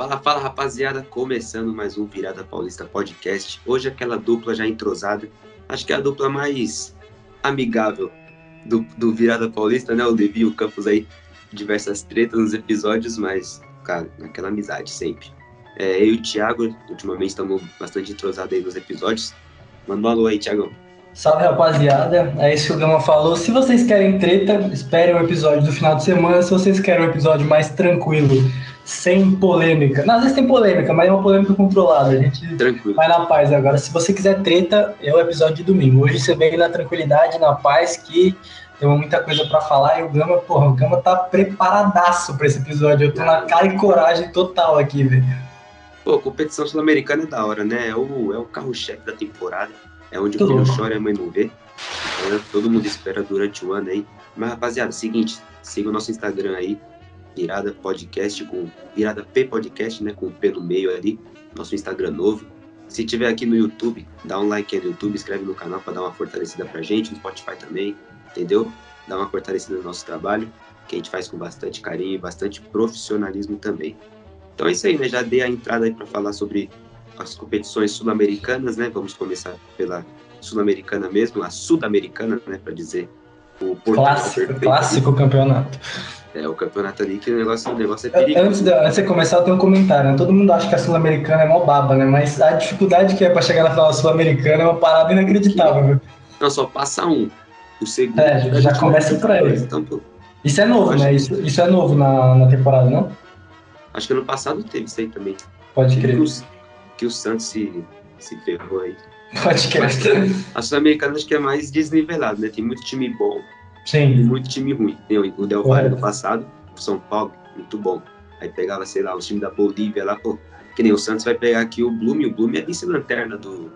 Fala, fala rapaziada, começando mais um Virada Paulista Podcast. Hoje aquela dupla já entrosada, acho que é a dupla mais amigável do, do Virada Paulista, né? O Devi e o Campos aí, diversas tretas nos episódios, mas, cara, naquela amizade sempre. É, eu e o Thiago, ultimamente estamos bastante entrosados aí nos episódios. Manda um alô aí, Thiagão. Salve rapaziada, é isso que o Gama falou. Se vocês querem treta, esperem o episódio do final de semana. Se vocês querem um episódio mais tranquilo, sem polêmica. Não, às vezes tem polêmica, mas é uma polêmica controlada. A gente Tranquilo. vai na paz agora. Se você quiser treta, é o episódio de domingo. Hoje você vem na tranquilidade, na paz, que temos muita coisa pra falar. E o Gama, porra, o Gama tá preparadaço pra esse episódio. Eu tô na cara e coragem total aqui, velho. Pô, competição sul-americana é da hora, né? É o, é o carro-chefe da temporada. É onde Tudo o filho chora e a mãe não vê. É, todo mundo espera durante o ano aí. Mas, rapaziada, seguinte, siga o nosso Instagram aí, Virada Podcast, com Virada P Podcast, né? Com o P no meio ali. Nosso Instagram novo. Se tiver aqui no YouTube, dá um like aí no YouTube, inscreve no canal pra dar uma fortalecida pra gente, no Spotify também, entendeu? Dá uma fortalecida no nosso trabalho, que a gente faz com bastante carinho e bastante profissionalismo também. Então é isso aí, né? Já dei a entrada aí pra falar sobre as competições sul-americanas, né? Vamos começar pela sul-americana mesmo, a sul-americana, né? Para dizer o Portugal Clássico, perfeito. clássico campeonato. É o campeonato ali que o negócio, o negócio é Antes perigoso. de, antes de começar, eu tenho um comentário. Né? Todo mundo acha que a Sul-Americana é mó baba, né? Mas a dificuldade que é pra chegar na final Sul-Americana é uma parada inacreditável, viu? Não, só passa um. O segundo. É, a já começa por aí. dois. Então, pô, Isso é novo, né? que- Isso, isso é novo na, na temporada, não? acho que ano passado teve isso aí também. Pode Que crer. os- que o Santos se, se ferrou aí. Pode crer. A Sul-Americana acho que é mais desnivelado, né? Tem muito time bom e Sim. muito time ruim. Tem o Del Valle no passado, o São Paulo, muito bom. Aí pegava, sei lá, o time da Bolívia lá, pô. Que nem o Santos vai pegar aqui o Blume, o Blume é vice-lanterna do,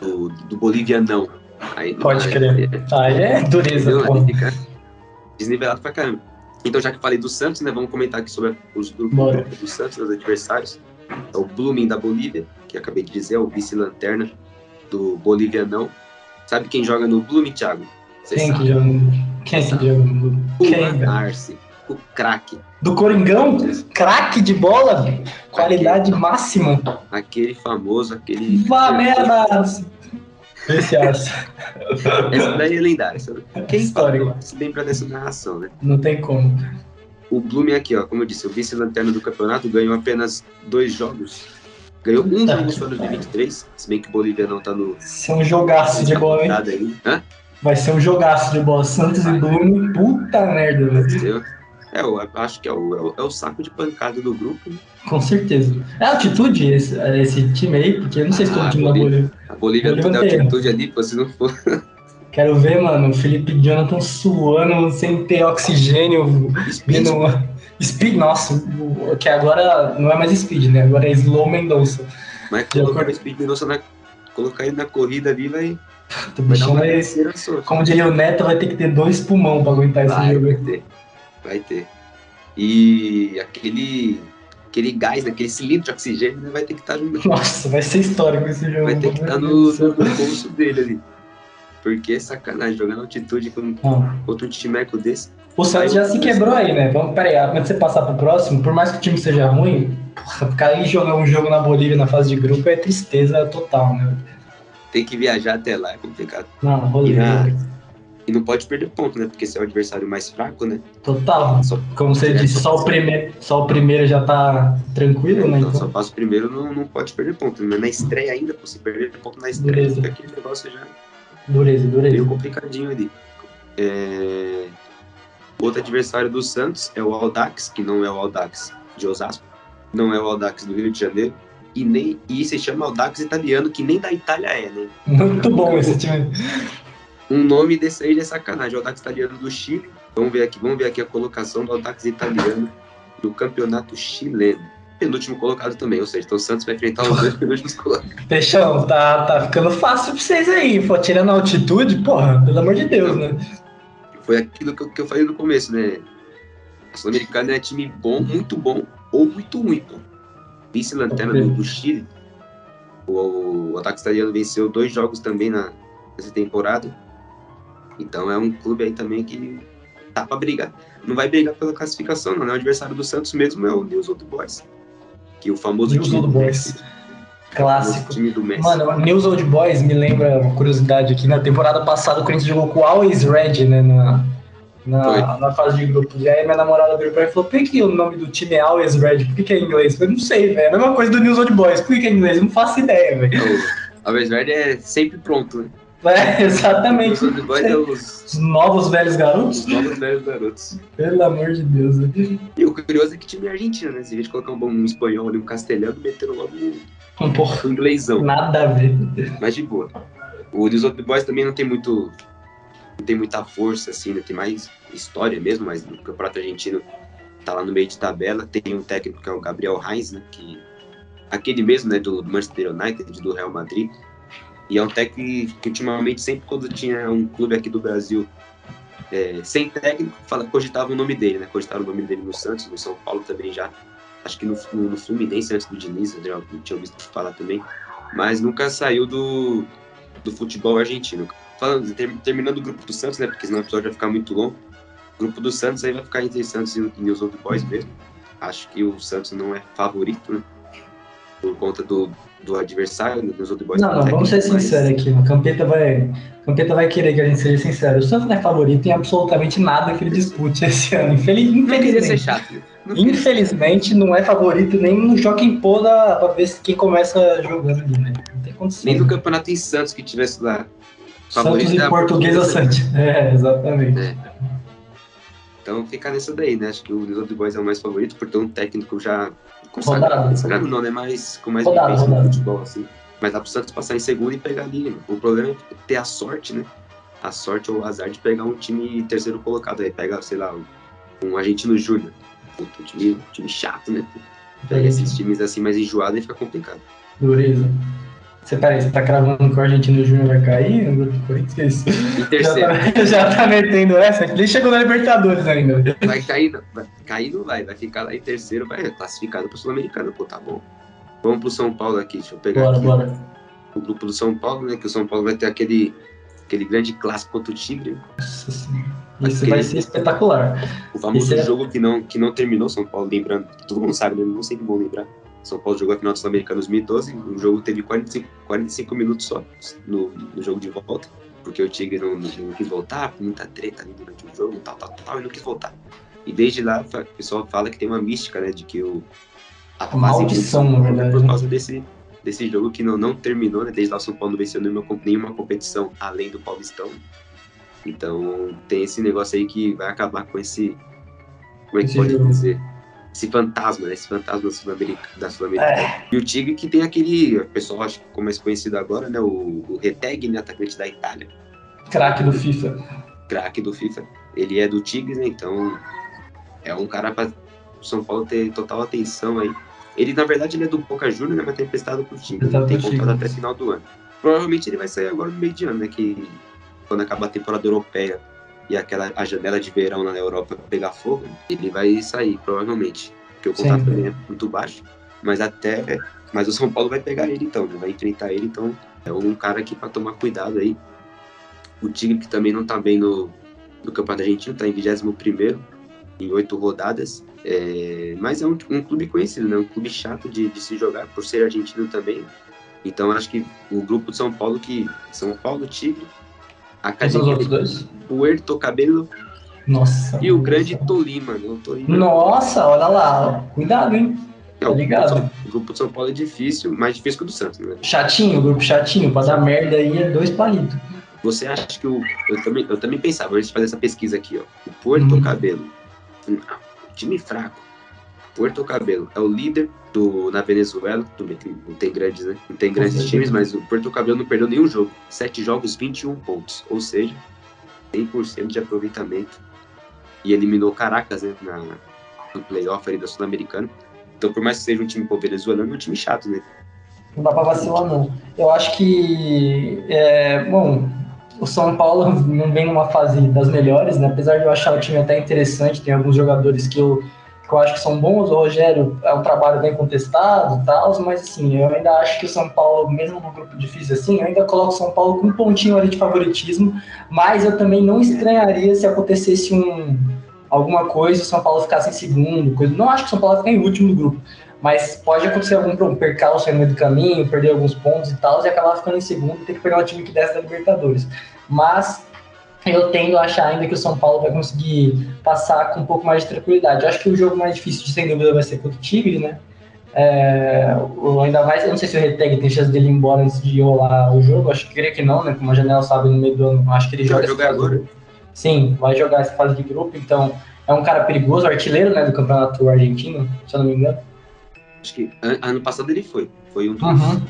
do, do Bolivianão. Aí, Pode aí- crer. Aí é dureza, pô. Fica desnivelado pra caramba. Então, já que falei do Santos, né, vamos comentar aqui sobre os grupos Bora. do Santos, os adversários. É o Blooming da Bolívia, que acabei de dizer, é o vice-lanterna do Bolivianão. Sabe quem joga no Blooming, Thiago? Você Quem sabe. que joga? Quem que joga? Quem, O velho? Arce, o craque. Do Coringão? Craque de bola? Qualidade máxima. Aquele famoso, aquele... Vá merda! Esse Arce. Essa daí é lendária. Essa... Quem Histórico. se lembra dessa narração, né? Não tem como. O Blooming aqui, ó, como eu disse, o vice-lanterna do campeonato ganhou apenas dois jogos. Ganhou um Tá. jogo só no 2023, se bem que o Bolívia não tá no Vai ser um jogaço de bola, hein? aí. Hã? Vai ser um jogaço de bola. Santos e Bruno, puta merda, velho. É, eu acho que é o, é o, é o saco de pancada do grupo. né? Com certeza. É a altitude esse, esse time aí, porque eu não sei se todo Ah, time da Bolívia. A Bolívia Bolívia a tem. altitude ali, pô, se não for. Quero ver, mano, o Felipe Jonathan suando sem ter oxigênio, Speed, vindo. Speed, nossa, que agora não é mais Speed, né? Agora é Slow Mendonça. mas colocar o Speed Mendonça na. Colocar ele na corrida ali vai, O vai bichão vai, só. como diria o Neto, vai ter que ter dois pulmão pra aguentar esse jogo. vai ter. Vai ter. E aquele. Aquele gás, né, aquele cilindro de oxigênio, né, vai ter que estar no, Nossa, vai ser histórico esse jogo. vai ter que estar meu no, no bolso dele ali. Porque é sacanagem, jogando altitude com Não. outro timeco desse. O Santos já se quebrou aí, né? Vamos, peraí, antes de você passar pro próximo, por mais que o time seja ruim, porra, ficar aí jogar um jogo na Bolívia na fase de grupo é tristeza total, né? Tem que viajar até lá, é complicado. Não, rolê. E, na- e não pode perder ponto, né? Porque se é o adversário mais fraco, né? Total. Só, Como você disse, só o, primeiro, só o primeiro já tá tranquilo, né? então, só Então, passa o primeiro, não, não pode perder ponto. Mas na estreia ainda, pô, se perder ponto na estreia, aquele negócio já dureza, dureza. meio complicadinho ali. É, Outro adversário do Santos é o Aldax, que não é o Aldax de Osasco, não é o Aldax do Rio de Janeiro, e nem e se chama Aldax italiano, que nem da Itália é, né? Muito bom esse time. Um nome desse aí é sacanagem, o Aldax italiano do Chile. Vamos ver aqui, vamos ver aqui a colocação do Aldax italiano do campeonato chileno. Penúltimo colocado também, ou seja, então o Santos vai enfrentar os dois penúltimos colocados. Peixão, tá, tá ficando fácil pra vocês aí. Pô, tirando a altitude, porra, pelo amor de Deus, né? Foi aquilo que eu, que eu falei no começo, né? A Sul-Americana é time bom, muito bom ou muito ruim, pô. Vice-lanterna do, do Chile. O, o Aldax italiano venceu dois jogos também na, nessa temporada. Então é um clube aí também que tá pra brigar. Não vai brigar pela classificação, não, né? O adversário do Santos mesmo é o News Old Boys. Que o famoso News time Old do Boys. Messi, Clássico. time do Messi. Mano, News Old Boys me lembra uma curiosidade aqui. Na temporada passada, o Corinthians jogou com o Always Red, né? Na, na, na fase de grupos. E aí minha namorada virou pra mim e falou: por que, que o nome do time é Always Red? Por que, que é em inglês? Eu falei, não sei, velho. É a mesma coisa do News Old Boys. Por que, que é em inglês? Eu não faço ideia, velho. A Vez Verde é sempre pronto, né? É, exatamente. Os Boys é os, Os novos velhos garotos? os novos velhos garotos. Pelo amor de Deus. velho. E o curioso é que time é argentino, né? Se a gente colocar um, bom- um espanhol ali, um castelhano, meteram logo um, Um porra, um inglêsão. nada a ver. mas de boa. O dos Old Boys também não tem muito. Não tem muita força, assim, né? Tem mais história mesmo, mas no campeonato argentino tá lá no meio de tabela. Tem um técnico que é o Gabriel Reis, né? Que, aquele mesmo, né? Do, do Manchester United, do Real Madrid. E é um técnico que ultimamente, sempre quando tinha um clube aqui do Brasil é, sem técnico, fala, cogitava o nome dele, né? Cogitava o nome dele no Santos, no São Paulo também já. Acho que no, no, no Fluminense antes do Diniz, eu já tinha ouvido falar também. Mas nunca saiu do, do futebol argentino. Falando, ter- terminando o grupo do Santos, né? Porque senão o episódio vai ficar muito longo. O grupo do Santos aí vai ficar entre Santos e, e os outros boys mesmo. Acho que o Santos não é favorito, né? Por conta do, do adversário, né, dos outros boys. Não, não, vamos ser sinceros aqui. O Campeta vai, Campeta vai querer que a gente seja sincero. O Santos não é favorito em absolutamente nada que ele dispute esse ano. Infeliz- Infelizmente. chato? Não Infelizmente, não é favorito nem no Joaquim Pô da, pra ver se quem começa jogando ali, né? Não tem condição. Nem no campeonato em Santos que tivesse lá. Santos favorito é e a Portuguesa. Santos. É, exatamente. Então fica nessa daí, né? Acho que o Old Boys é o mais favorito por ter um técnico já Consagrado, não, né? Mas com mais Rodado, vivência no rodado. futebol, assim. Mas dá pro Santos passar em segundo e pegar ali. O problema é ter a sorte, né? A sorte ou o azar de pegar um time terceiro colocado. Aí pega, sei lá, um, um argentino júnior. Puta, um time, um time chato, né? Pega esses times assim mais enjoados e fica complicado. Dureza. Você, peraí, você tá cravando que o Argentino Júnior vai cair no grupo do Corinthians? Isso? Em Já terceiro, tá, já tá metendo essa? Nem chegou na Libertadores ainda. vai cair, não. Vai cair não vai, vai ficar lá em terceiro, vai classificado pro Sul-Americano, pô, tá bom. Vamos pro São Paulo aqui, deixa eu pegar Bora, aqui. bora. o grupo do São Paulo, né? Que o São Paulo vai ter aquele, aquele grande clássico contra o Tigre. Nossa senhora. Isso vai ser espetacular. O famoso é- jogo que não, que não terminou, São Paulo, lembrando, todo mundo sabe, né? Não sei que vão lembrar. São Paulo jogou a final do Sul-Americano em 2012, o jogo teve 45, 45 minutos só no, no jogo de volta, porque o Tigre não, não, quis voltar, muita treta ali durante o jogo, tal, tal, tal, e não quis voltar. E desde lá, o pessoal fala que tem uma mística, né, de que o... A Maldição, na verdade, Por né? causa desse, desse jogo que não, não terminou, né, desde lá o São Paulo não venceu nenhuma, nenhuma competição além do Paulistão. Então, tem esse negócio aí que vai acabar com esse... Como é que Esse pode jogo. dizer? Esse fantasma, né? Esse fantasma da Sul-América. Da Sul É. E o Tigre que tem aquele, o pessoal acho que ficou mais conhecido agora, né? O, o Reteg, né? Atacante da Itália, Craque do FIFA. craque do FIFA. Ele é do Tigre, né? Então é um cara para o São Paulo ter total atenção aí. Ele, na verdade, ele é do Boca Juniors, né? Mas tem emprestado pro Tigre. Emprestado tem contrato até final do ano. Provavelmente ele vai sair agora no meio de ano, né? Que quando acabar a temporada europeia e aquela a janela de verão na Europa pegar fogo, ele vai sair, provavelmente. Porque o contrato Sempre. também é muito baixo. Mas até. Mas o São Paulo vai pegar ele então, né? Vai enfrentar ele, então é um cara aqui para tomar cuidado aí. O Tigre que também não tá bem no, no Campeonato Argentino, tá em 21 em oito rodadas. É, mas é um, um clube conhecido, né? Um clube chato de, de se jogar, por ser argentino também. Então acho que o grupo de São Paulo, que São Paulo, Tigre, Quem são os Academia outros dois? Puerto Cabelo Nossa. e o grande Tolima, né? O Tolima Nossa, olha lá. Cuidado, hein? é, tá o, ligado. grupo, o grupo de São Paulo é difícil, mais difícil que o do Santos, né? Chatinho, grupo chatinho. Pra dar merda aí é dois palitos. Você acha que o. Eu também, eu também pensava, antes de fazer essa pesquisa aqui, ó. O Porto Uhum. Cabelo. um time fraco. Porto Cabelo é o líder do, na Venezuela. Tudo bem, não tem grandes, né? Não tem grandes times, mas o Porto Cabelo não perdeu nenhum jogo. Sete jogos, 21 pontos. Ou seja, 100% de aproveitamento. E eliminou Caracas, né? Na, no playoff ali da Sul-Americana. Então, por mais que seja um time pô, venezuelano, é um time chato, né? Não dá pra vacilar, não. Eu acho que, é, bom, o São Paulo não vem numa fase das melhores, né? Apesar de eu achar o time até interessante, tem alguns jogadores que eu, que eu acho que são bons. O Rogério é um trabalho bem contestado e tal, mas assim, eu ainda acho que o São Paulo, mesmo no grupo difícil assim, eu ainda coloco o São Paulo com um pontinho ali de favoritismo, mas eu também não estranharia se acontecesse um alguma coisa o São Paulo ficasse em segundo, coisa. Não acho que o São Paulo vai ficar em último no grupo, Mas pode acontecer algum percalço no meio do caminho, perder alguns pontos e tal, e acabar ficando em segundo ter que pegar um time que desce da Libertadores. Mas eu tendo a achar ainda que o São Paulo vai conseguir passar com um pouco mais de tranquilidade. Eu acho que o jogo mais difícil, sem dúvida, vai ser contra o Tigre, né? É, ainda mais, eu não sei se o Reteg tem chance dele ir embora antes de rolar o jogo, acho que queria que não, né? Como a janela sabe no meio do ano, acho que ele joga. Vai jogar agora. Sim, vai jogar essa fase de grupo, então é um cara perigoso, artilheiro né, do campeonato argentino, se eu não me engano. Acho que ano passado ele foi. Foi um dos. Uhum.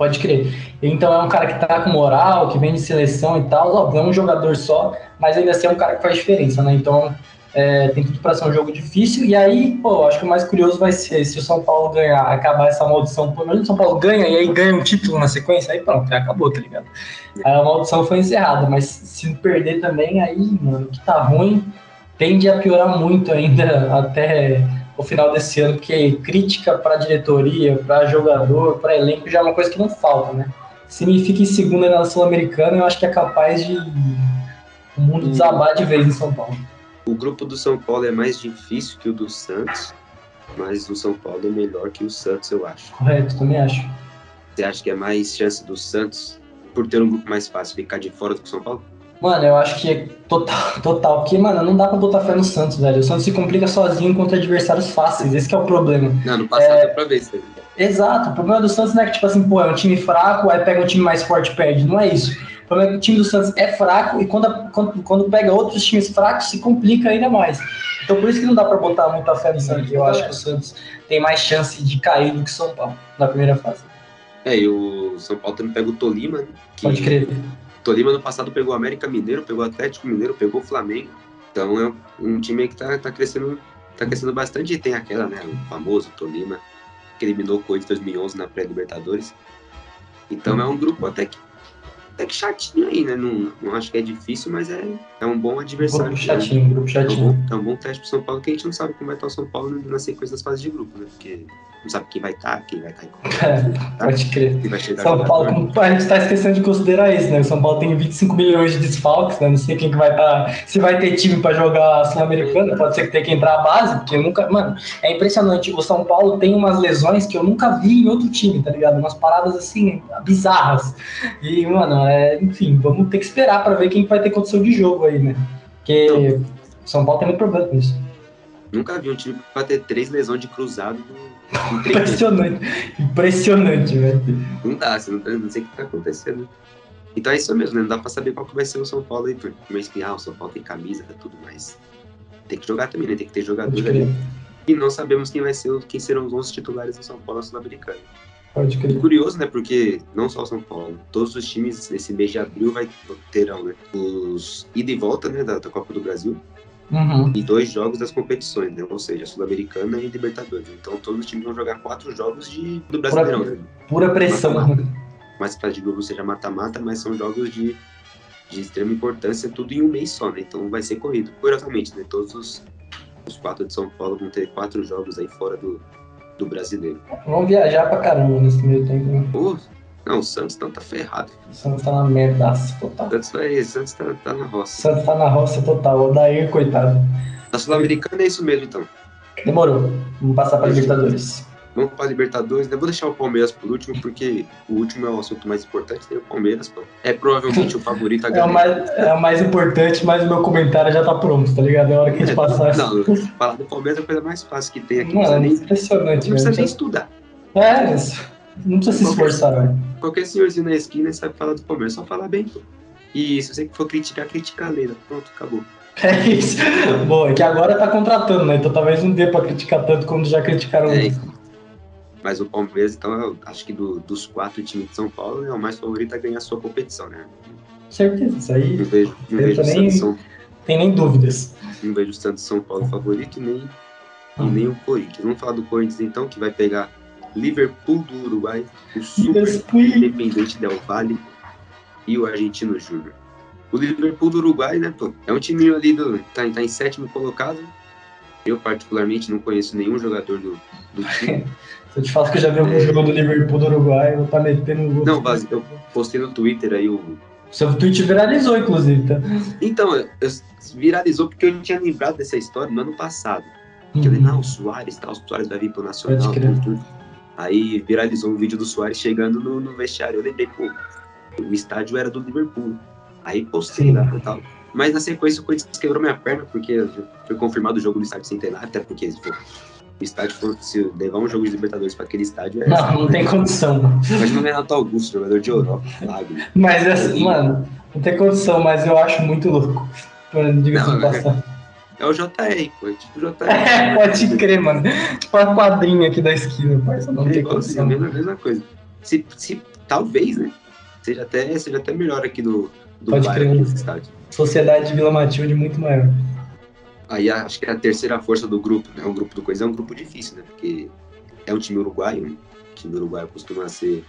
Pode crer. Então é um cara que tá com moral, que vem de seleção e tal. Óbvio, é um jogador só, mas ainda assim é um cara que faz diferença, né? Então é, tem tudo para ser um jogo difícil. E aí, pô, acho que o mais curioso vai ser se o São Paulo ganhar, acabar essa maldição. Pô, imagina o São Paulo ganha e aí ganha um título na sequência, aí pronto, acabou, tá ligado? A maldição foi encerrada, mas se perder também, aí, mano, que tá ruim, tende a piorar muito ainda até o final desse ano, porque crítica para diretoria, para jogador, para elenco já é uma coisa que não falta, né? Se me fica em segunda na Sul-Americana, eu acho que é capaz de o mundo hum. desabar de vez em São Paulo. O grupo do São Paulo é mais difícil que o do Santos, mas o São Paulo é melhor que o Santos, eu acho. Correto, também acho. Você acha que é mais chance do Santos, por ter um grupo mais fácil, ficar de fora do que o São Paulo? Mano, eu acho que é total, total. Porque, mano, não dá pra botar fé no Santos, velho. O Santos se complica sozinho contra adversários fáceis. Esse é o problema. Não, no passado é, pra ver isso aí. Exato. O problema do Santos não é que, tipo assim, pô, é um time fraco, aí pega um time mais forte e perde. Não é isso. O problema é que o time do Santos é fraco e quando, quando, quando pega outros times fracos, se complica ainda mais. Então, por isso que não dá pra botar muita fé no Santos. Eu acho que o Santos tem mais chance de cair do que o São Paulo na primeira fase. É, e o São Paulo também pega o Tolima, né, que... Pode crer. Tolima no passado pegou América Mineiro, pegou Atlético Mineiro, pegou Flamengo. Então é um time que tá, tá crescendo tá crescendo bastante. E tem aquela, né, o famoso Tolima, que eliminou o Corinthians 2011 na pré-Libertadores. Então é um grupo até que, até que chatinho aí, né? Não, não acho que é difícil, mas é, é um bom adversário. Grupo chatinho, grupo chatinho. É um, bom, é um bom teste pro São Paulo, que a gente não sabe como vai estar o São Paulo na sequência das fases de grupo, né? Porque não sabe quem vai estar, tá, quem vai cair. É, tá? Pode crer. São Paulo, a gente está esquecendo de considerar isso, né? O São Paulo tem 25 milhões de desfalques, né? Não sei quem que vai estar. Tá, se vai ter time para jogar Sul-Americana, pode ser que tenha que entrar a base, porque nunca. Mano, é impressionante. O São Paulo tem umas lesões que eu nunca vi em outro time, tá ligado? Umas paradas assim, bizarras. E, mano, é, enfim, vamos ter que esperar para ver quem vai ter condição de jogo aí, né? Porque o São Paulo tem muito problema com isso. Nunca vi um time para ter três lesões de cruzado Impressionante. Impressionante, velho. Não dá, você não, não sei o que tá acontecendo. Então é isso mesmo, né? Não dá pra saber qual que vai ser o São Paulo aí, por mês que ah, o São Paulo tem camisa, tá tudo mais. Tem que jogar também, né? Tem que ter jogador ali. E não sabemos quem vai ser, quem serão os 11 titulares do São Paulo sul-americano. Pode crer. Curioso, né? Porque não só o São Paulo, todos os times nesse mês de abril vai terão né, os ida e volta né, da, da Copa do Brasil Uhum. E dois jogos das competições, né? Ou seja, Sul-Americana e Libertadores. Então todos os times vão jogar quatro jogos de, do Brasileirão. Pura, né? pura pressão. Mata -mata. Mais para de grupo seja mata-mata, mas são jogos de, de extrema importância, tudo em um mês só, né? Então vai ser corrido. Curiosamente, né? Todos os, os quatro de São Paulo vão ter quatro jogos aí fora do, do brasileiro. Vão viajar pra caramba nesse meio tempo, né? Pô, não, o Santos não tá ferrado. O Santos tá na merdaça total. O Santos, vai, Santos tá, tá na roça. O Santos tá na roça total. O Daí, coitado. Na Sul-Americana é isso mesmo, então. Demorou. Vamos passar pra Libertadores. Vamos para Libertadores. Eu vou deixar o Palmeiras por último, porque o último é o assunto mais importante. Tem o Palmeiras, pô. É provavelmente o favorito a ganhar. É o, mais, é o mais importante, mas o meu comentário já tá pronto, tá ligado? É a hora que a gente é, passar. Não, falar do Palmeiras é a coisa mais fácil que tem aqui. Mano, não nem, impressionante. Não precisa nem estudar. É, isso. Não precisa se esforçar, velho. Qualquer senhorzinho na esquina sabe falar do Palmeiras, só falar bem. E se você for criticar, critica a Leila. Pronto, acabou. É isso. Bom, é que agora tá contratando, né? Então talvez não dê pra criticar tanto como já criticaram é, Mas o Palmeiras, então, eu acho que do, dos quatro times de São Paulo, é o mais favorito a ganhar a sua competição, né? Certeza, isso aí. Não vejo, não vejo nem, São... tem nem dúvidas. Não vejo o Santos São Paulo favorito nem, hum. e nem o Corinthians. Vamos falar do Corinthians, então, que vai pegar Liverpool do Uruguai, o Super Independente Del Valle e o Argentino Júnior. O Liverpool do Uruguai, né, pô, é um time ali do. Tá, tá em sétimo colocado. Eu, particularmente, não conheço nenhum jogador do, do time. Se eu te falo que eu já vi algum é... jogo do Liverpool do Uruguai, eu vou tá metendo gol. Não, eu postei no Twitter aí o. Seu tweet viralizou, inclusive, tá? Então, eu, viralizou porque eu não tinha lembrado dessa história no ano passado. Que eu falei, não, o Soares, tal, o Soares vai vir pro Nacional, tudo, tudo. Aí viralizou um vídeo do Soares chegando no, no vestiário. Eu lembrei, pô, o estádio era do Liverpool. Aí postei Sim. lá e tal. Mas na sequência o Corinthians quebrou minha perna, porque foi confirmado o jogo no estádio centenário, até porque tipo, o estádio for, se levar um jogo de Libertadores pra aquele estádio é. Não, não tem condição. Imagina o Renato Augusto, jogador de Europa, Lago. Mas assim, mano, não tem condição, mas eu acho muito louco. Não, passagem. É o JR, pô, é tipo o JR. É, pode crer, mano. Tipo a quadrinha aqui da esquina, parça. Não É tem condição. mesma, a mesma coisa. Se, se, talvez, né? Seja até, seja até melhor aqui do, do Pode crer. desse estádio. Sociedade de Vila Matilde muito maior. Aí acho que é a terceira força do grupo, né? O grupo do Coisa é um grupo difícil, né? Porque é um time uruguaio, né? O time uruguaio costuma ser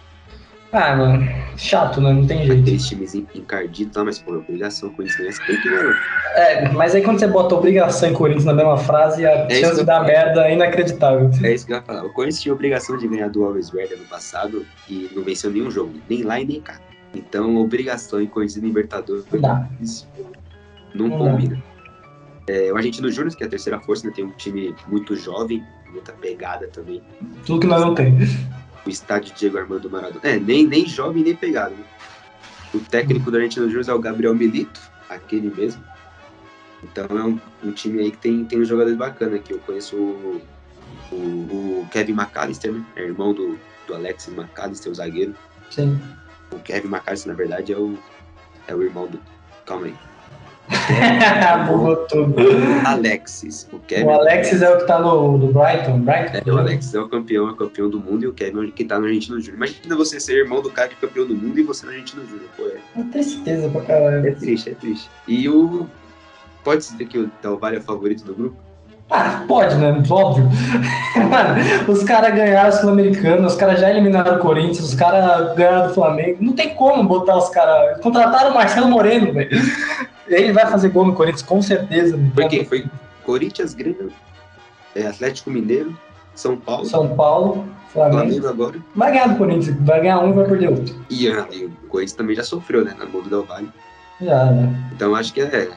Ah, mano, chato, né? Não tem jeito. aqueles times en- encardidos, tá? mas pô, é obrigação isso, né? Você tem que, né? É, mas aí quando você bota obrigação e Corinthians na mesma frase, a isso chance falo. merda é inacreditável. É isso que eu ia falar. O Corinthians tinha obrigação de ganhar do Always Red ano passado e não venceu nenhum jogo, nem lá e nem cá. Então, obrigação em Corinthians e Libertadores Não dá. isso não Não combina. É, o Argentino Júnior, que é a terceira força, né, tem um time muito jovem, muita pegada também. Tudo que nós não temos. O estádio Diego Armando Maradona. É, nem, nem jovem, nem pegada. Né? O técnico do Argentino Júnior é o Gabriel Milito, aquele mesmo. Então é um, um time aí que tem, tem um jogador bacana aqui. Eu conheço o, o, o Kevin McAllister, né? É irmão do, do Alex McAllister, o zagueiro. Sim. O Kevin McAllister, na verdade, é o, é o irmão do. Calma aí. Alexis. O Kevin. O Alexis é o que tá no, no Brighton. Brighton? É, o Alex é o campeão, é o campeão do mundo e o Kevin é o que tá no Argentino Júnior. Imagina você ser irmão do cara que é campeão do mundo e você no Argentino Júnior. Pô, é, Uma tristeza pra caralho. é triste, é triste. E o. Pode ser que o Del Valle é o favorito do grupo? Ah, pode, né? Óbvio. Mano, os caras ganharam a Sul-Americana, os caras já eliminaram o Corinthians, os caras ganharam do Flamengo. Não tem como botar os caras. Contrataram o Marcelo Moreno, velho. Ele vai fazer gol no Corinthians, com certeza. Foi quem? Foi Corinthians, Grêmio, é, Atlético Mineiro, São Paulo, São Paulo, Flamengo. Flamengo agora. Vai ganhar do Corinthians, vai ganhar um e vai perder outro. E, ah, e o Corinthians também já sofreu, né? Na mão do Del Valle. Já, né? Então acho que é.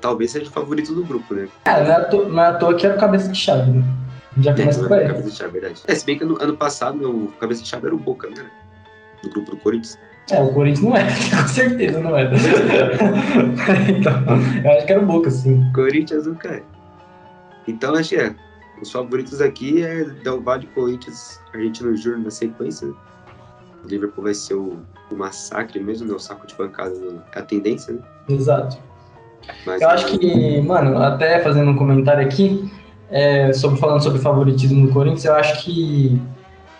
Talvez seja o favorito do grupo, né? Cara, não é à toa, não é à toa que era o cabeça de chave, né? Já começa por É, aí. cabeça de chave, verdade. É, se bem que ano, ano passado o cabeça de chave era o Boca, né? Do grupo do Corinthians. É, o Corinthians não é, com certeza não é. então, eu acho que era o Boca, sim. Corinthians nunca é. Então acho que é. Os favoritos aqui é Del Valle, Corinthians, Argentino Júnior na sequência. né? O Liverpool vai ser o, o massacre mesmo, né? O saco de pancada é a tendência, né? Exato. Mas, Eu acho que, mano, até fazendo um comentário aqui, é, sobre, falando sobre favoritismo do Corinthians, eu acho que,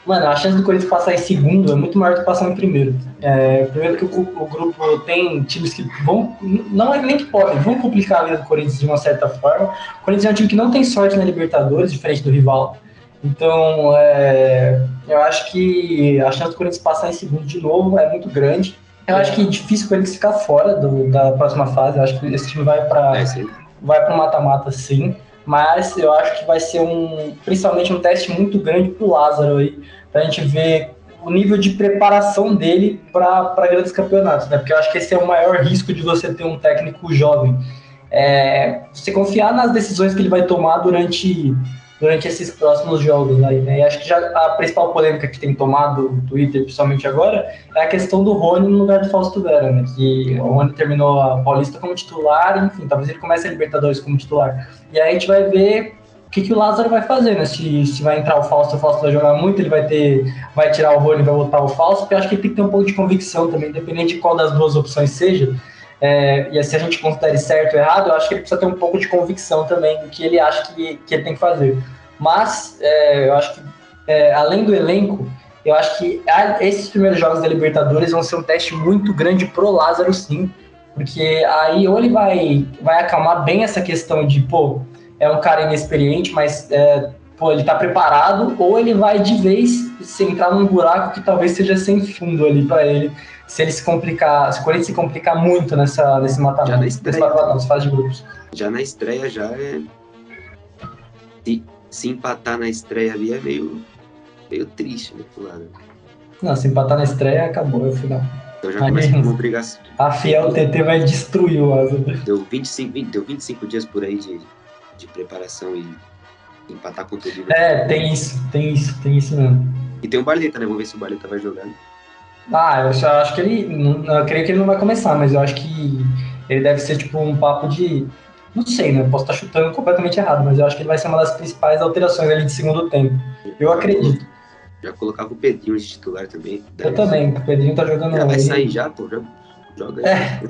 mano, a chance do Corinthians passar em segundo é muito maior do que passar em primeiro. É, primeiro que o, o grupo tem times que vão, não é nem que podem, vão complicar a vida do Corinthians de uma certa forma. O Corinthians é um time que não tem sorte na Libertadores, diferente do rival. Então, é, eu acho que a chance do Corinthians passar em segundo de novo é muito grande. Eu acho que é difícil o Corinthians ficar fora do- da próxima fase. Eu acho que esse time vai para É, sim. vai para o mata-mata sim, mas eu acho que vai ser um, principalmente um teste muito grande pro Lázaro aí, pra gente ver o nível de preparação dele para grandes campeonatos, né? Porque eu acho que esse é o maior risco de você ter um técnico jovem. É, você confiar nas decisões que ele vai tomar durante, durante esses próximos jogos aí, né? E acho que já a principal polêmica que tem tomado o Twitter, principalmente agora, é a questão do Rony no lugar do Fausto Vera, né? Que o Rony terminou a Paulista como titular, enfim, talvez ele comece a Libertadores como titular. E aí a gente vai ver o que, que o Lázaro vai fazer, né? Se, se vai entrar o Fausto, o Fausto vai jogar muito, ele vai ter, vai tirar o Rony, vai botar o Fausto, porque eu acho que ele tem que ter um pouco de convicção também, independente de qual das duas opções seja. É, e se a gente considere certo ou errado, eu acho que ele precisa ter um pouco de convicção também do que ele acha que, que ele tem que fazer. Mas é, eu acho que, é, além do elenco, eu acho que a- esses primeiros jogos da Libertadores vão ser um teste muito grande pro Lázaro, sim. Porque aí ou ele vai, vai acalmar bem essa questão de, pô, é um cara inexperiente, mas é, pô, ele tá preparado, ou ele vai de vez se entrar num buraco que talvez seja sem fundo ali para ele, se ele se complicar, se o Corinthians se complicar muito nessa, nesse mata-mata, nessa fase de grupos. Já na estreia já é. Se, se empatar na estreia ali é meio, meio triste, né? pro lado. Não, se empatar na estreia, acabou, é o final. Então já começa com uma obrigação. A Fiel TT vai destruir o Lázaro. Deu 25, 20 deu 25 dias por aí de, de preparação e empatar com o Liverpool. É, tem isso, tem isso, tem isso mesmo. E tem o Barleta, né? Vamos ver se o Barleta vai jogar. Ah, eu só acho que ele. Eu creio que ele não vai começar, mas eu acho que ele deve ser tipo um papo de. Não sei, né? Posso estar chutando completamente errado, mas eu acho que ele vai ser uma das principais alterações ali de segundo tempo. Eu acredito. Já colocava o Pedrinho de titular também. Eu também, o Pedrinho tá jogando. Já vai ele- sair já, pô. Já joga. É.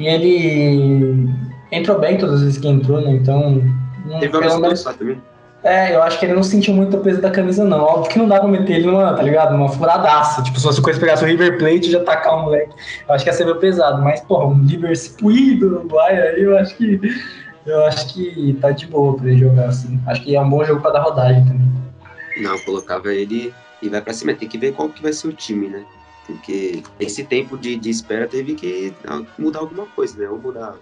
E ele entrou bem todas as vezes que entrou, né? Então. não- Teve pelo uma menos, lá também. É, eu acho que ele não sentiu muito o peso da camisa, não. Óbvio que não dá pra meter ele numa, tá ligado? Numa furadaça. Tipo, se fosse coisa pegasse o River Plate e já tacar o moleque. Eu acho que ia ser meio pesado. Mas, porra, um Liverpool do Uruguai aí, eu acho que. Eu acho que tá de boa pra ele jogar, assim. Acho que é um bom jogo pra dar rodagem também. Não, eu colocava ele e vai pra cima. Tem que ver qual que vai ser o time, né? Porque esse tempo de, de espera teve que mudar alguma coisa, né? Ou mudar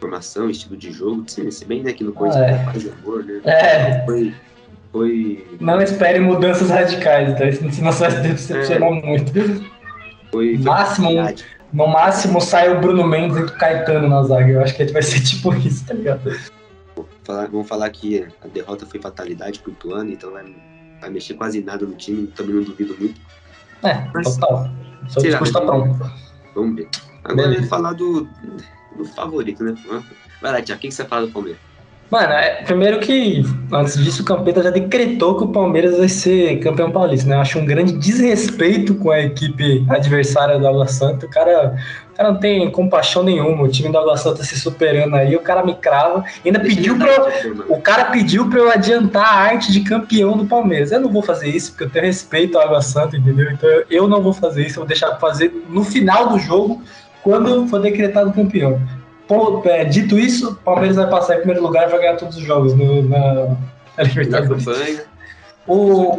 formação, estilo de jogo. Sim, se bem né, que no Corinthians é. é paz e amor, né? É. Foi. Foi. Não espere mudanças radicais, tá? Senão você vai decepcionar muito. Foi. foi Máximo. No máximo sai o Bruno Mendes e o Caetano na zaga. Eu acho que vai ser tipo isso, tá ligado? Falar- vamos falar que a derrota foi fatalidade pro Ituano, então vai, vai mexer quase nada no time, também não duvido muito. É, Mas- total. Seu discurso tá pronto. Vamos ver. Agora Beleza. vamos falar do, do favorito, né? Vai lá, Tiago, o que, que você fala do Palmeiras? Mano, é, primeiro que antes disso o Campeta já decretou que o Palmeiras vai ser campeão paulista, né? Eu acho um grande desrespeito com a equipe adversária do Água Santa. O cara, o cara não tem compaixão nenhuma. O time do Água Santa se superando aí, o cara me crava. Ainda pediu pra eu, O cara pediu pra eu adiantar a arte de campeão do Palmeiras. Eu não vou fazer isso, porque eu tenho respeito ao Água Santa, entendeu? Então eu- eu não vou fazer isso, eu vou deixar pra fazer no final do jogo, quando for decretado campeão. Pô, é, dito isso, o Palmeiras vai passar em primeiro lugar e vai ganhar todos os jogos no, na, na Libertadores. campanha. O,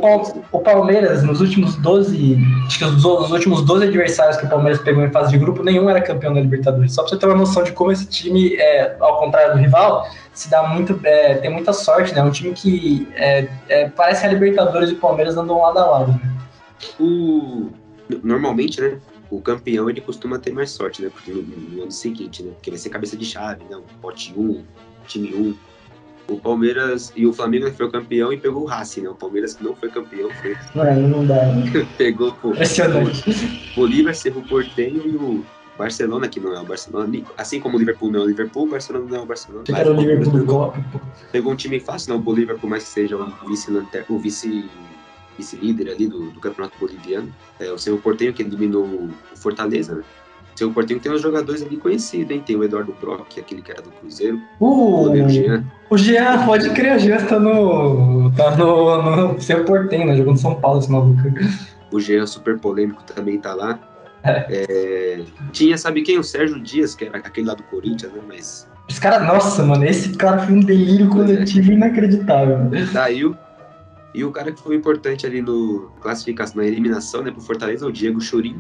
o Palmeiras, nos últimos 12. Acho que os, os últimos 12 adversários que o Palmeiras pegou em fase de grupo, nenhum era campeão da Libertadores. Só pra você ter uma noção de como esse time, é, ao contrário do rival, se dá muito. é, tem muita sorte, né? É um time que é, é, parece que a Libertadores e o Palmeiras andam lado a lado. Né? O... Normalmente, né? O campeão ele costuma ter mais sorte, né? Porque no, no ano seguinte, né? Porque vai ser cabeça de chave, né? Pote 1, time 1. O Palmeiras e o Flamengo foi o campeão e pegou o Racing, né? O Palmeiras que não foi campeão, foi, Não, não dá. Né? pegou o Impressionante. Bolívar, Cerro Porteño e o Barcelona, que não é o Barcelona. Assim como o Liverpool não é o Liverpool, o Barcelona não é o Barcelona. Era o Liverpool pegou- pô. pegou um time fácil, não. O Bolívar, por mais que seja o vice-lanter- o vice vice-líder ali do, do campeonato boliviano. É, o Cerro Porteño, que eliminou o Fortaleza, né? O Cerro Porteño tem uns jogadores ali conhecidos, hein? Tem o Eduardo Brock, aquele que era do Cruzeiro. O Uh, goleiro Jean. o Jean, pode crer, o Jean tá no. tá no. no seu portem, né? Jogando São Paulo esse maluco. O Jean, super polêmico, também tá lá. É, tinha, sabe quem? O Sérgio Dias, que era aquele lá do Corinthians, né? Mas Os caras, nossa, mano, esse cara foi um delírio coletivo inacreditável. mano. saiu. E o cara que foi importante ali no classificação, na eliminação, né, pro Fortaleza, é o Diego Churin.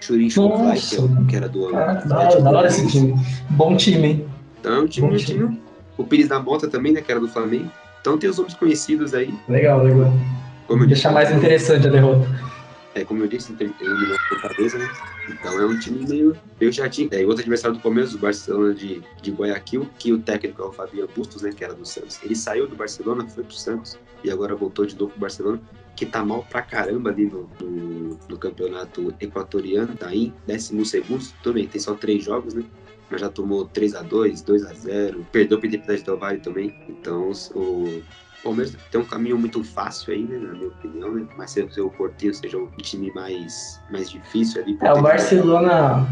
Churin Schofly, que, é o- que era do Caraca, da hora, da hora esse time. Bom time, hein? Então é um time, Bom time. time. O Pires da Mota também, né, que era do Flamengo. Então tem os nomes conhecidos aí. Legal, legal. Como Deixar mais interessante a derrota. É, como eu disse, tem- eliminou o Fortaleza, né? Então é um time meio, meio chatinho. É, e outro adversário do Palmeiras, o Barcelona de, de Guayaquil, que o técnico é o Fabiano Bustos, né, que era do Santos. Ele saiu do Barcelona, foi pro Santos e agora voltou de novo pro Barcelona, que tá mal pra caramba ali no, no, no campeonato equatoriano, tá em 12 segundo, tudo bem, tem só três jogos, né? Mas já tomou 3 a 2 2 a 0 perdeu pra Independente Del Valle também. Então o Palmeiras tem um caminho muito fácil aí, né, na minha opinião, né? Mas se o Portinho seja o time mais, mais difícil ali. É, o Barcelona.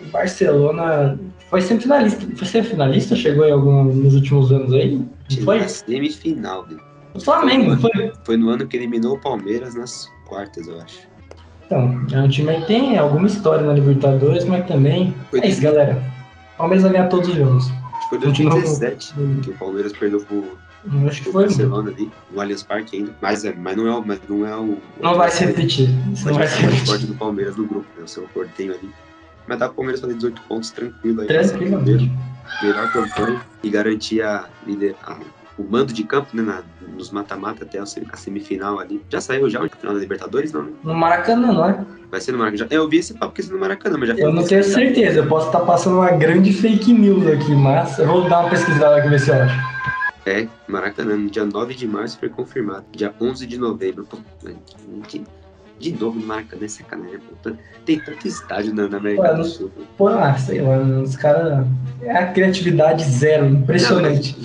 O Barcelona foi semifinalista. Foi semifinalista? Chegou em algum nos últimos anos aí? Não foi? na semifinal, né? O Flamengo, foi? Foi no ano que eliminou o Palmeiras nas quartas, eu acho. Então, é um time que tem alguma história na Libertadores, mas também. Foi É isso, galera. O Palmeiras vai ganhar todos os jogos. Acho que foi Continua com- 2017 que o Palmeiras perdeu pro, Eu Acho que foi. Barcelona ali, no Allianz Parque ainda. Mas, é, mas não é, o- mas não é o. Não vai se repetir. Não vai se o mais repetir. forte do Palmeiras no grupo, né? O seu porteio ali. Mas dá pro Palmeiras fazer 18 pontos tranquilo aí. Primeiro, Tranquilamente. melhor campanha e garantir a, lider- a- o mando de campo, né? na- nos mata-mata até a sem- a semifinal ali. Já saiu já o final da Libertadores, não, né? No Maracanã, não é? Vai ser no Maracanã. Eu vi esse papo que ser no Maracanã, mas já Eu não tenho certeza. Eu posso estar passando uma grande fake news aqui, mas eu vou dar uma pesquisada aqui ver se eu acho. É, Maracanã, no dia 9 de março foi confirmado. Dia 11 de novembro. Pô, de, de novo no Maracanã, é sacanagem. Pô. Tem tanto estádio na, na América do Sul. pô. Ah, sei lá, os caras. É a criatividade zero, impressionante.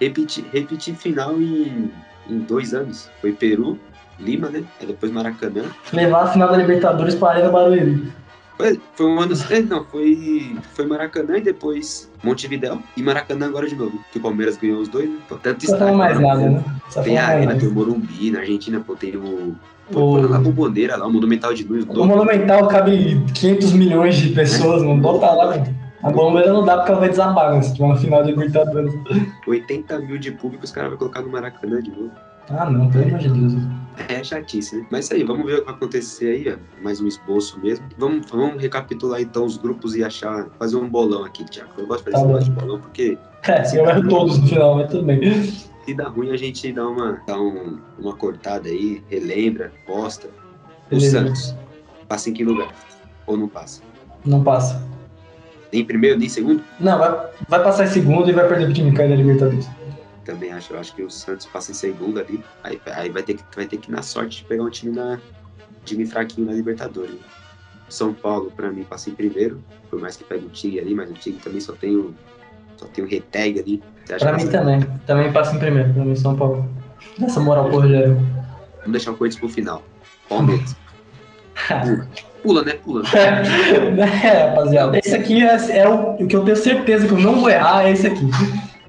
Repetir, repetir final em, em dois anos. Foi Peru, Lima, né? Aí depois Maracanã. Levar a final da Libertadores pra Arena Barueri. Foi, foi um ano. é, Não, foi, foi Maracanã e depois Montevidéu. E Maracanã agora de novo. Que o Palmeiras ganhou os dois. né? Pô, tanto falou mais né? nada, né? Só Tem a Arena, tem o Morumbi, na Argentina, pô, tem o. O- Pô, lá a Bomboneira, lá, o Monumental de Luz. O Monumental cabe 500 milhões de pessoas, não bota lá. A bombeira não dá porque ela vai desabar, né? Se tiver uma final de Libertadores. 80 mil de público, os caras vão colocar no Maracanã de novo. Ah, não, pelo amor de Deus. É chatice, né? Mas isso aí, vamos ver o que vai acontecer aí, ó. Mais um esboço mesmo. Vamos, vamos recapitular então os grupos e achar, fazer um bolão aqui, Thiago. Eu gosto de fazer Tá esse negócio de bolão porque É, eu erro todos no final, mas tudo bem. se dá ruim a gente dá uma, dá um- uma cortada aí, relembra, posta. O. Santos, passa em que lugar? Ou não passa? Não passa. Nem primeiro, nem segundo? Não, vai, vai passar em segundo e vai perder pro time cair da Libertadores. Também acho. Eu acho que o Santos passa em segundo ali. Aí, aí vai, ter que, vai ter que ir na sorte de pegar um time, na, time fraquinho na Libertadores. né? São Paulo, pra mim, passa em primeiro. Por mais que pegue o Tigre ali, mas o Tigre também só tem o, só tem o Reteg ali. Que mim também. Também passa em primeiro, pra mim São Paulo. Essa moral pro Rogério. Vamos deixar o Corinthians pro final. Palmeiras. Pula. Pula, né? Pula. é, rapaziada. Esse aqui é, é o, o que eu tenho certeza que eu não vou errar, é esse aqui.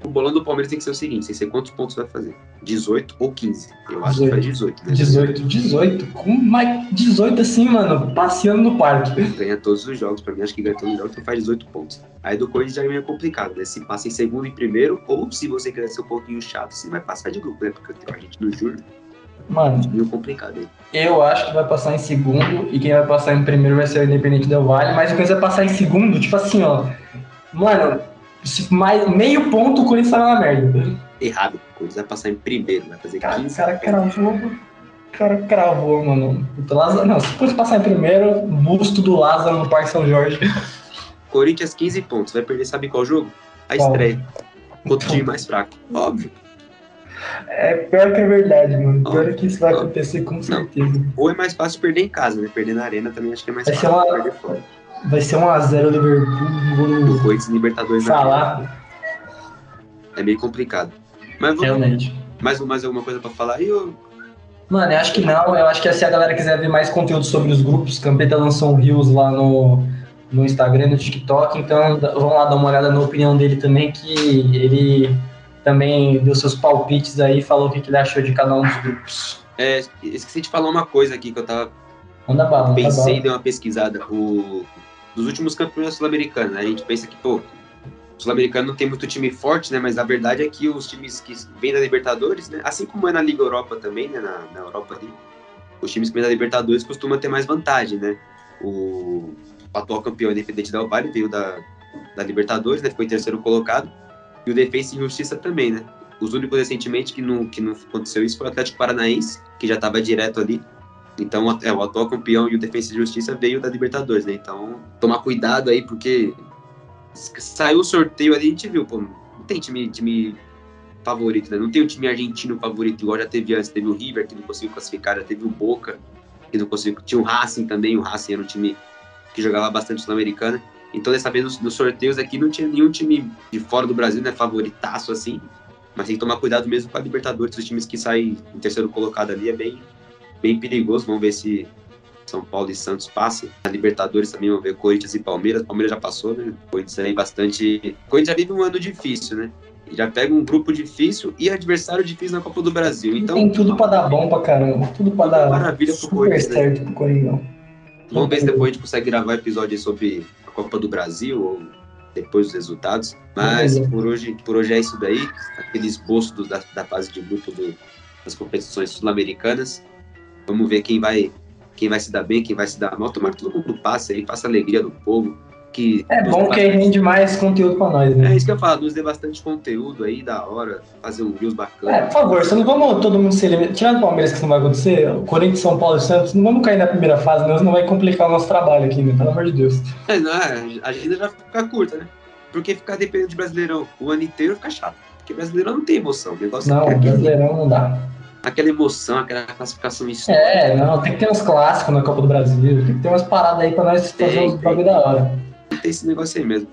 O bolão do Palmeiras tem que ser o seguinte: que ser quantos pontos vai fazer? 18 ou 15? Eu acho que 18. faz 18, né? 18, 18. Com mais 18 assim, mano, passeando no parque. Ganha todos os jogos. Pra mim, acho que ganha todos os jogos, então faz 18 pontos. Aí do Corinthians já é meio complicado, né? Se passa em segundo e primeiro, ou se você quiser ser um pouquinho chato, você vai passar de grupo, né? Porque a gente no júri, Mano, meio complicado aí. eu acho que vai passar em segundo e quem vai passar em primeiro vai ser o Independente Del Vale, mas o Corinthians vai passar em segundo, tipo assim, ó. Mano, mais, meio ponto o Corinthians tá na merda. Errado. O Corinthians vai passar em primeiro, vai fazer Cara, 15. o cara cravou. O cara cravou, mano. Puta, Lázaro, não, se o Corinthians passar em primeiro, busto do Lázaro no Parque São Jorge. Corinthians 15 pontos. Vai perder, sabe qual jogo? A Qual? estreia. Outro time mais fraco. Óbvio. É pior que é verdade, mano. Pior que isso vai acontecer com certeza. Ou é mais fácil perder em casa, né? Perder na arena também acho que é mais fácil uma- perder fora. Vai ser 1x0 Liverpool, vou Corinthians e Libertadores falar. É meio complicado. Mas vamos, Realmente. mais, mais alguma coisa pra falar aí? Ou... Mano, eu acho que não. Eu acho que se a galera quiser ver mais conteúdo sobre os grupos, Campeta lançou um Reels lá no, no Instagram, no TikTok. Então vão lá dar uma olhada na opinião dele também, que ele também deu seus palpites aí falou o que, que ele achou de cada um dos grupos. É, esqueci de falar uma coisa aqui que eu tava Manda bala, pensei bala. dei uma pesquisada. O, dos últimos campeonatos sul-americanos, né? a gente pensa que, pô, sul-americano não tem muito time forte, né? Mas a verdade é que os times que vêm da Libertadores, né? Assim como é na Liga Europa também, né? Na, na Europa ali, os times que vêm da Libertadores costumam ter mais vantagem, né? O, o atual campeão Independente Del Valle veio da, da Libertadores, né? Ficou em terceiro colocado. E o Defensa e Justiça também, né? Os únicos recentemente que não, que não aconteceu isso foi o Atlético Paranaense, que já estava direto ali. Então, é, o atual campeão e o Defensa e Justiça veio da Libertadores, né? Então, tomar cuidado aí, porque saiu o sorteio ali, a gente viu, pô, não tem time, time favorito, né? Não tem um time argentino favorito, igual já teve antes. Teve o River, que não conseguiu classificar, já teve o Boca, que não conseguiu. Tinha o Racing também, o Racing era um time que jogava bastante Sul-Americana. Então, dessa vez, nos, nos sorteios aqui, não tinha nenhum time de fora do Brasil, né? Favoritaço, assim. Mas tem que tomar cuidado mesmo com a Libertadores, os times que saem em terceiro colocado ali é bem, bem perigoso. Vamos ver se São Paulo e Santos passam. A Libertadores também, vamos ver Corinthians e Palmeiras. Palmeiras já passou, né? Corinthians aí bastante. Corinthians já vive um ano difícil, né? Já pega um grupo difícil e adversário difícil na Copa do Brasil. Então, Tem tudo pra dar bom pra caramba. Tudo pra dar Maravilha pro super Corinthians, né? certo pro Coringão. Vamos ver se depois a gente consegue gravar episódio aí sobre a Copa do Brasil ou depois dos resultados. Mas por hoje, por hoje é isso daí. Aquele esboço do- da, da fase de grupo do- das competições sul-americanas. Vamos ver quem vai, quem vai se dar bem, quem vai se dar mal. Tomara que todo mundo passe aí, faça a alegria do povo. Que É bom que aí rende mais conteúdo pra nós, né? É isso que eu falo, nos dê bastante conteúdo aí, da hora, fazer um views bacana. É, por favor, só não vamos todo mundo se eliminar. Tirando o Palmeiras, que isso não vai acontecer, o Corinthians, São Paulo e Santos, não vamos cair na primeira fase, não, senão vai complicar o nosso trabalho aqui, né? Pelo amor de Deus. É, não, é, a agenda já fica curta, né? Porque ficar dependendo de Brasileirão o ano inteiro fica chato. Porque brasileiro não tem emoção. O negócio Não, é aquele, brasileirão não dá. Aquela emoção, aquela classificação histórica. É, não, tem que ter uns clássicos na Copa do Brasil, tem que ter umas paradas aí pra nós fazer uns bagulho da hora. Tem esse negócio aí mesmo.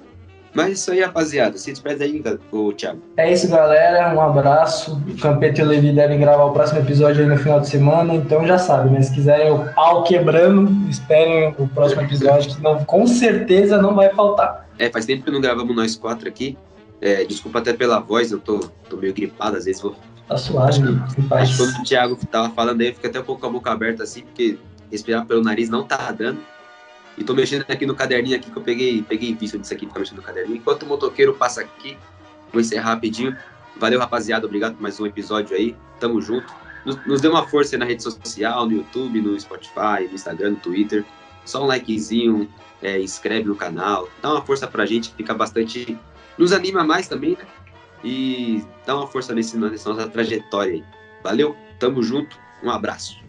Mas é isso aí, rapaziada. Se despede aí, o Thiago. É isso, galera. Um abraço. O Campeta e o Levi devem gravar o próximo episódio aí no final de semana, então já sabe, né? Se quiserem o pau quebrando, esperem o próximo episódio, que não, com certeza não vai faltar. É, faz tempo que não gravamos nós quatro aqui. É, desculpa até pela voz, eu tô, tô meio gripado, às vezes vou. Tá suave, paz. quando o Thiago tava falando aí, fiquei até um pouco com a boca aberta assim, porque respirar pelo nariz não tá dando. E tô mexendo aqui no caderninho aqui que eu peguei, peguei vício disso aqui, ficar mexendo no caderninho. Enquanto o motoqueiro passa aqui, vou encerrar rapidinho. Valeu, rapaziada. Obrigado por mais um episódio aí. Tamo junto. Nos, nos dê uma força aí na rede social, no YouTube, no Spotify, no Instagram, no Twitter. Só um likezinho, é, inscreve no canal. Dá uma força pra gente, fica bastante. Nos anima mais também, né? E dá uma força nesse, nessa nossa trajetória aí. Valeu, tamo junto, um abraço.